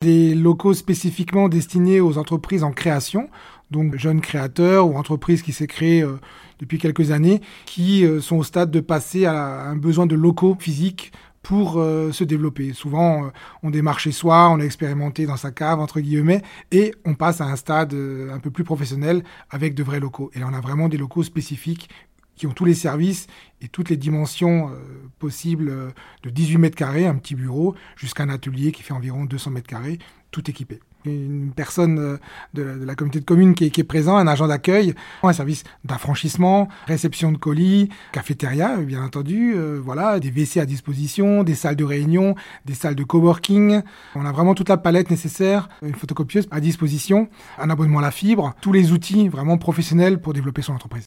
Des locaux spécifiquement destinés aux entreprises en création, donc jeunes créateurs ou entreprises qui s'est créées euh, depuis quelques années, qui euh, sont au stade de passer à un besoin de locaux physiques pour euh, se développer. Souvent, on démarre chez soi, on a expérimenté dans sa cave, entre guillemets, et on passe à un stade un peu plus professionnel avec de vrais locaux. Et là, on a vraiment des locaux spécifiques qui ont tous les services et toutes les dimensions possibles de 18 mètres carrés, un petit bureau, jusqu'à un atelier qui fait environ 200 mètres carrés, tout équipé une personne euh, de, la communauté de communes qui est, présent, un agent d'accueil, un service d'affranchissement, réception de colis, cafétéria, bien entendu, euh, voilà, des WC à disposition, des salles de réunion, des salles de coworking. On a vraiment toute la palette nécessaire, une photocopieuse à disposition, un abonnement à la fibre, tous les outils vraiment professionnels pour développer son entreprise.